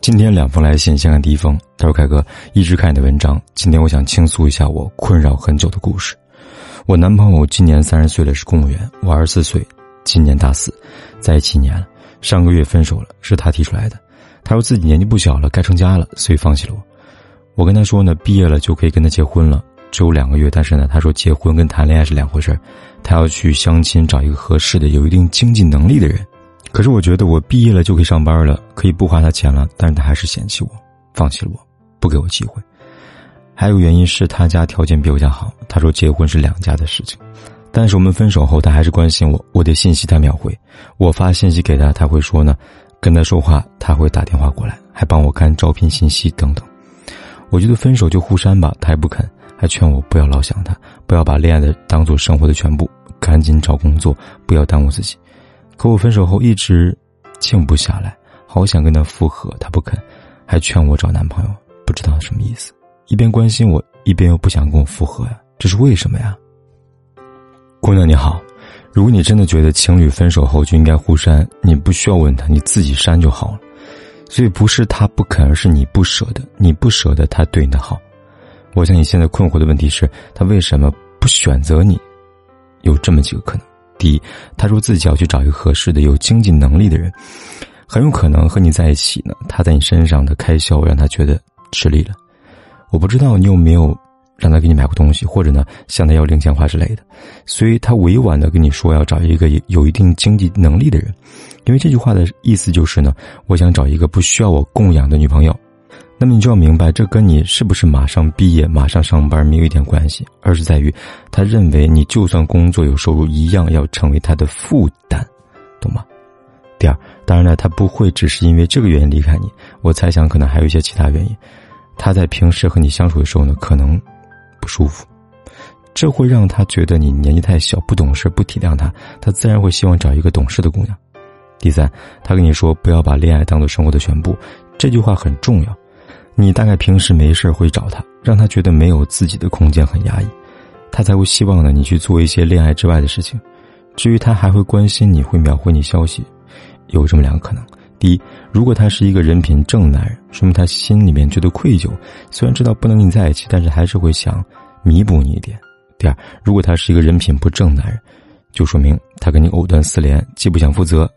今天两封来信，先看第一封。他说：“凯哥，一直看你的文章，今天我想倾诉一下我困扰很久的故事。我男朋友今年三十岁了，是公务员，我二十四岁，今年大四，在一起一年了。上个月分手了，是他提出来的。他说自己年纪不小了，该成家了，所以放弃了我。我跟他说呢，毕业了就可以跟他结婚了，只有两个月。但是呢，他说结婚跟谈恋爱是两回事他要去相亲，找一个合适的、有一定经济能力的人。”可是我觉得我毕业了就可以上班了，可以不花他钱了，但是他还是嫌弃我，放弃了我，不给我机会。还有原因是他家条件比我家好，他说结婚是两家的事情。但是我们分手后，他还是关心我，我的信息他秒回，我发信息给他，他会说呢，跟他说话他会打电话过来，还帮我看招聘信息等等。我觉得分手就互删吧，他还不肯，还劝我不要老想他，不要把恋爱的当做生活的全部，赶紧找工作，不要耽误自己。可我分手后一直静不下来，好想跟他复合，他不肯，还劝我找男朋友，不知道什么意思。一边关心我，一边又不想跟我复合呀，这是为什么呀？姑娘你好，如果你真的觉得情侣分手后就应该互删，你不需要问他，你自己删就好了。所以不是他不肯，而是你不舍得，你不舍得他对你的好。我想你现在困惑的问题是，他为什么不选择你？有这么几个可能。第一，他说自己要去找一个合适的、有经济能力的人，很有可能和你在一起呢。他在你身上的开销让他觉得吃力了。我不知道你有没有让他给你买过东西，或者呢向他要零钱花之类的。所以他委婉的跟你说要找一个有一定经济能力的人，因为这句话的意思就是呢，我想找一个不需要我供养的女朋友。那么你就要明白，这跟你是不是马上毕业、马上上班没有一点关系，而是在于他认为你就算工作有收入，一样要成为他的负担，懂吗？第二，当然了，他不会只是因为这个原因离开你，我猜想可能还有一些其他原因。他在平时和你相处的时候呢，可能不舒服，这会让他觉得你年纪太小、不懂事、不体谅他，他自然会希望找一个懂事的姑娘。第三，他跟你说不要把恋爱当做生活的全部，这句话很重要。你大概平时没事会找他，让他觉得没有自己的空间很压抑，他才会希望呢你去做一些恋爱之外的事情。至于他还会关心你，会秒回你消息，有这么两个可能：第一，如果他是一个人品正男人，说明他心里面觉得愧疚，虽然知道不能跟你在一起，但是还是会想弥补你一点；第二，如果他是一个人品不正男人，就说明他跟你藕断丝连，既不想负责，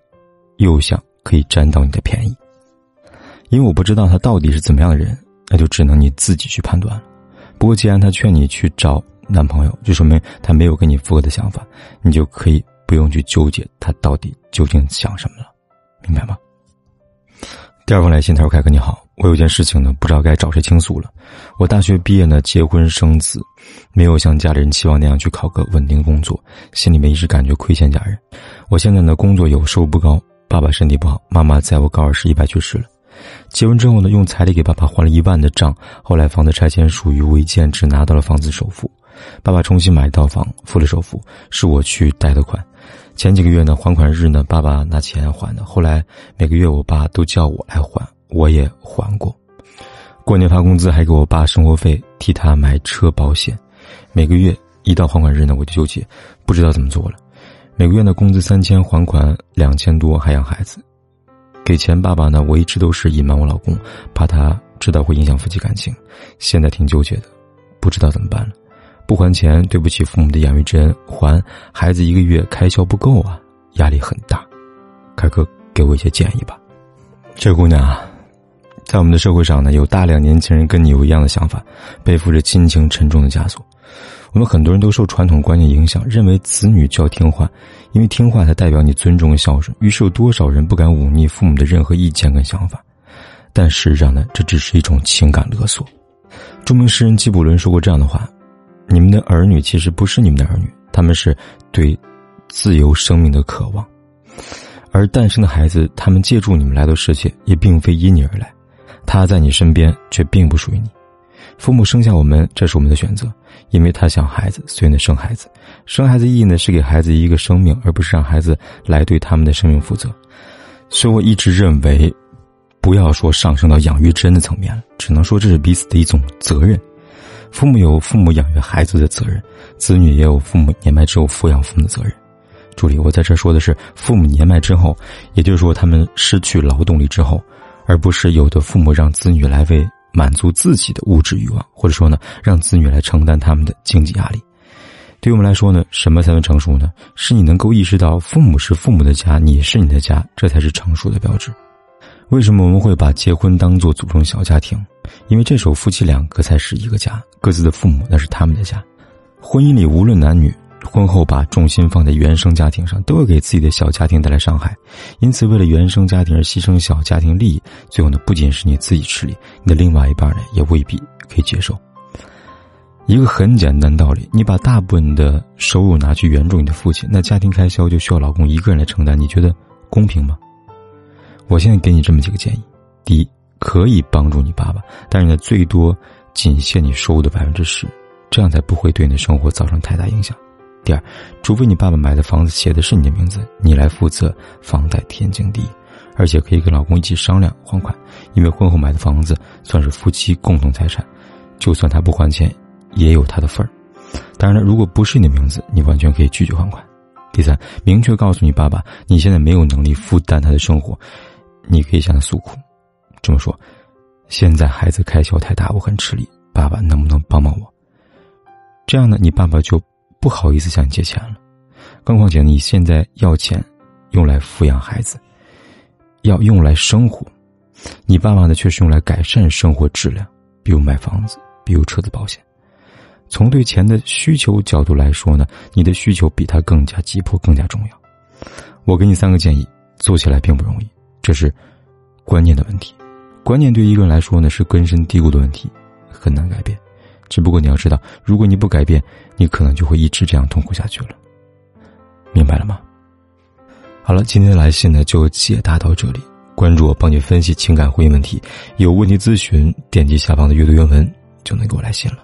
又想可以占到你的便宜。因为我不知道他到底是怎么样的人，那就只能你自己去判断了。不过既然他劝你去找男朋友，就说明他没有跟你复合的想法，你就可以不用去纠结他到底究竟想什么了，明白吗？第二封来信，他说：“凯哥你好，我有件事情呢，不知道该找谁倾诉了。我大学毕业呢，结婚生子，没有像家里人期望那样去考个稳定工作，心里面一直感觉亏欠家人。我现在呢，工作有，收入不高，爸爸身体不好，妈妈在我高二时意外去世了。”结婚之后呢，用彩礼给爸爸还了一万的账。后来房子拆迁属于违建，只拿到了房子首付。爸爸重新买一套房，付了首付，是我去贷的款。前几个月呢，还款日呢，爸爸拿钱还的。后来每个月我爸都叫我来还，我也还过。过年发工资还给我爸生活费，替他买车保险。每个月一到还款日呢，我就纠结，不知道怎么做了。每个月呢，工资三千，还款两千多，还养孩子。给钱，爸爸呢？我一直都是隐瞒我老公，怕他知道会影响夫妻感情。现在挺纠结的，不知道怎么办了。不还钱，对不起父母的养育之恩；还孩子一个月开销不够啊，压力很大。凯哥，给我一些建议吧。这姑娘啊，在我们的社会上呢，有大量年轻人跟你有一样的想法，背负着亲情沉重的枷锁。我们很多人都受传统观念影响，认为子女就要听话，因为听话才代表你尊重孝顺。于是有多少人不敢忤逆父母的任何意见跟想法？但事实上呢，这只是一种情感勒索。著名诗人纪卜伦说过这样的话：“你们的儿女其实不是你们的儿女，他们是对自由生命的渴望；而诞生的孩子，他们借助你们来到世界，也并非因你而来，他在你身边，却并不属于你。”父母生下我们，这是我们的选择，因为他想孩子，所以呢生孩子。生孩子意义呢是给孩子一个生命，而不是让孩子来对他们的生命负责。所以我一直认为，不要说上升到养育之恩的层面了，只能说这是彼此的一种责任。父母有父母养育孩子的责任，子女也有父母年迈之后抚养父母的责任。注意，我在这说的是父母年迈之后，也就是说他们失去劳动力之后，而不是有的父母让子女来为满足自己的物质欲望，或者说呢，让子女来承担他们的经济压力。对我们来说呢，什么才能成熟呢？是你能够意识到父母是父母的家，你是你的家，这才是成熟的标志。为什么我们会把结婚当做组成小家庭？因为这时候夫妻两个才是一个家，各自的父母那是他们的家。婚姻里无论男女，婚后把重心放在原生家庭上，都会给自己的小家庭带来伤害。因此，为了原生家庭而牺牲小家庭利益，最后呢，不仅是你自己吃力，你的另外一半呢，也未必可以接受。一个很简单道理，你把大部分的收入拿去援助你的父亲，那家庭开销就需要老公一个人来承担，你觉得公平吗？我现在给你这么几个建议：第一，可以帮助你爸爸，但是呢，最多仅限你收入的百分之十，这样才不会对你的生活造成太大影响。第二，除非你爸爸买的房子写的是你的名字，你来负责房贷，天经地义，而且可以跟老公一起商量还款，因为婚后买的房子算是夫妻共同财产，就算他不还钱。也有他的份儿，当然了，如果不是你的名字，你完全可以拒绝还款。第三，明确告诉你爸爸，你现在没有能力负担他的生活，你可以向他诉苦，这么说：现在孩子开销太大，我很吃力，爸爸能不能帮帮我？这样呢，你爸爸就不好意思向你借钱了。更况且你现在要钱，用来抚养孩子，要用来生活，你爸爸呢却是用来改善生活质量，比如买房子，比如车子保险。从对钱的需求角度来说呢，你的需求比他更加急迫、更加重要。我给你三个建议，做起来并不容易，这是观念的问题。观念对一个人来说呢是根深蒂固的问题，很难改变。只不过你要知道，如果你不改变，你可能就会一直这样痛苦下去了。明白了吗？好了，今天的来信呢就解答到这里。关注我，帮你分析情感婚姻问题。有问题咨询，点击下方的阅读原文就能给我来信了。